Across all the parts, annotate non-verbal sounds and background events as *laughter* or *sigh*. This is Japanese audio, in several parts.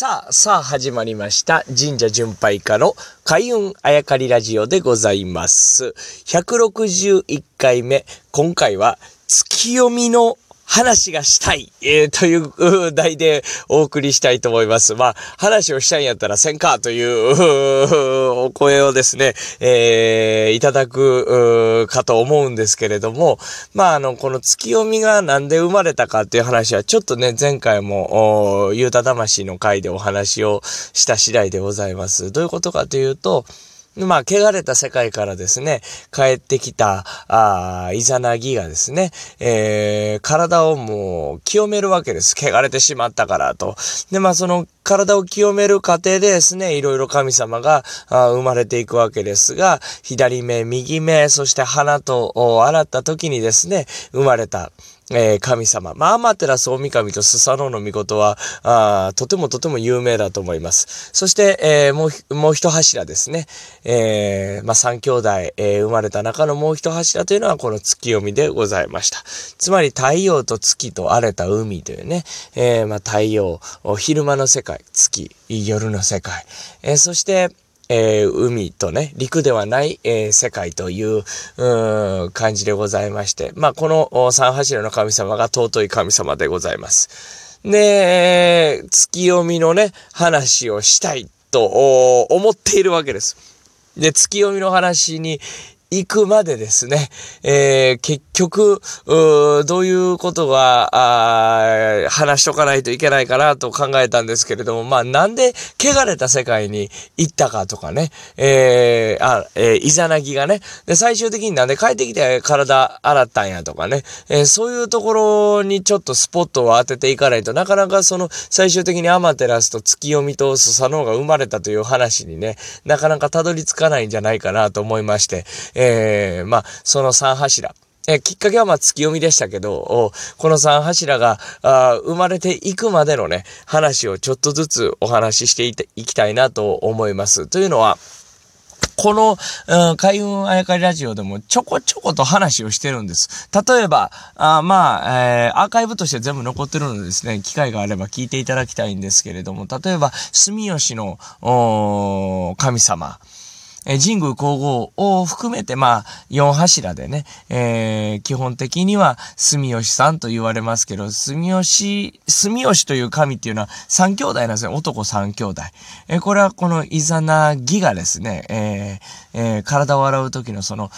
さあ、さあ始まりました。神社巡拝家の開運あやかりラジオでございます。161回目。今回は月読みの話がしたい、えーという題でお送りしたいと思います。まあ、話をしたいんやったらせんかという *laughs* お声をですね、えーいただくかと思うんですけれども、まあ、あの、この月読みがなんで生まれたかっていう話は、ちょっとね、前回も、おゆうた魂の回でお話をした次第でございます。どういうことかというと、まあ、汚れた世界からですね、帰ってきた、ああ、イザナギがですね、えー、体をもう清めるわけです。汚れてしまったからと。で、まあ、その体を清める過程でですね、いろいろ神様が生まれていくわけですが、左目、右目、そして鼻とお洗った時にですね、生まれた。えー神様。まあ、アマテラス大神とスサノオノミコトは、あーとてもとても有名だと思います。そして、えーもう、もう一柱ですね。えーまあ、三兄弟、え生まれた中のもう一柱というのはこの月読みでございました。つまり太陽と月と荒れた海というね、えまあ、太陽、昼間の世界、月、夜の世界、えそして、えー海とね、陸ではない、えー世界というう感じでございまして、まあ、この三柱の神様が尊い神様でございます。で、月読みのね、話をしたいと思っているわけです。で、月読みの話に行くまでですね、えー結局、うーどういうことが、話しとかないといけないかなと考えたんですけれども、まあ、なんで汚れた世界に行ったかとかね、えーあ、えーイザナギがね、で、最終的になんで帰ってきて体洗ったんやとかね、えーそういうところにちょっとスポットを当てていかないとなかなかその最終的にアマテラスと月読みとスサノが生まれたという話にね、なかなかたどり着かないんじゃないかなと思いまして、えーまあ、その三柱。えきっかけはまあ月読みでしたけど、この三柱があ生まれていくまでのね、話をちょっとずつお話ししていいきたいなと思います。というのは、この、うん、開運あやかりラジオでもちょこちょこと話をしてるんです。例えば、あまあ、えーアーカイブとして全部残ってるのでですね、機会があれば聞いていただきたいんですけれども、例えば、住吉の、神様、え神宮皇后を含めて、まあ、4柱でね、えー基本的には住吉さんと言われますけど、住吉、住吉という神っていうのは3兄弟なんですね。男3兄弟。えこれはこのイザナギがですね、えーえー体を洗う時のその、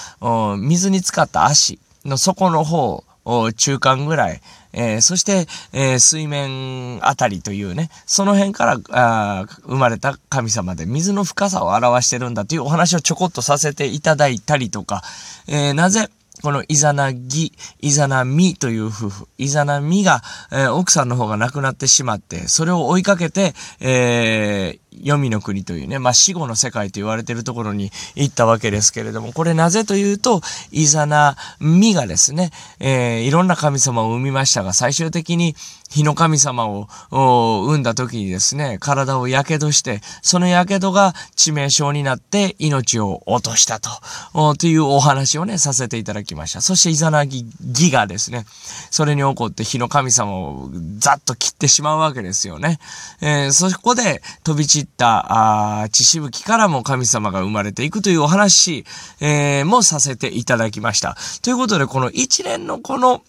水に浸かった足の底の方、お中間ぐらい、えーそして、えー水面あたりというね、その辺からあ生まれた神様で水の深さを表してるんだというお話をちょこっとさせていただいたりとか、えーなぜ、このイザナギ、イザナミという夫婦、イザナミが、えー奥さんの方が亡くなってしまって、それを追いかけて、えー、黄泉の国というね、まあ、死後の世界と言われているところに行ったわけですけれども、これなぜというと、イザナミがですね、えーいろんな神様を生みましたが、最終的に火の神様をお生んだ時にですね、体を火傷して、その火傷が致命傷になって命を落としたと、というお話をね、させていただきました。そしてイザナギギがですね、それに起こって火の神様をざっと切ってしまうわけですよね。えーそこで飛び散ったあ血しぶきからも神様が生まれていくというお話、えーもさせていただきました。ということで、この一連のこの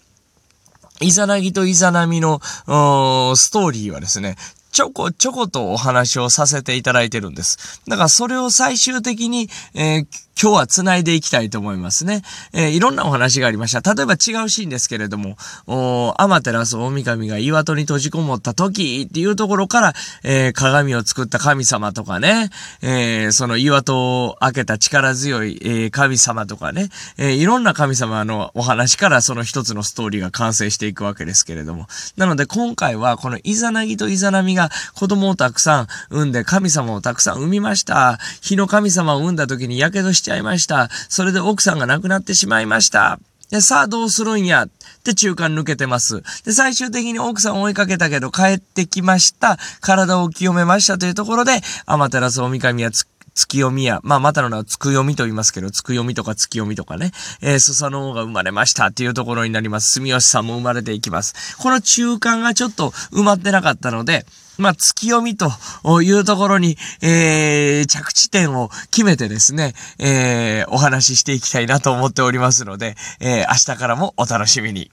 イザナギとイザナミのストーリーはですね、ちょこちょことお話をさせていただいてるんです。だからそれを最終的に、えー今日は繋いでいきたいと思いますね。えーいろんなお話がありました。例えば違うシーンですけれども、おアマテラス大神が岩戸に閉じこもった時っていうところから、えー鏡を作った神様とかね、えーその岩戸を開けた力強い、えー神様とかね、えーいろんな神様のお話からその一つのストーリーが完成していくわけですけれども。なので今回はこのイザナギとイザナミがが子供をたくさん産んで神様をたくさん産みました。火の神様を産んだ時に火傷しちゃいました。それで奥さんが亡くなってしまいました。で、さあどうするんや？って中間抜けてます。で、最終的に奥さんを追いかけたけど帰ってきました。体を清めましたというところで、アマテラス大神はつ月読みや、まあ、またの名はつく読みと言いますけど、つく読みとか月読みとかね、えー、スサノオが生まれましたっていうところになります。住吉さんも生まれていきます。この中間がちょっと埋まってなかったので、まあ、月読みというところに、えー、着地点を決めてですね、えー、お話ししていきたいなと思っておりますので、えー、明日からもお楽しみに。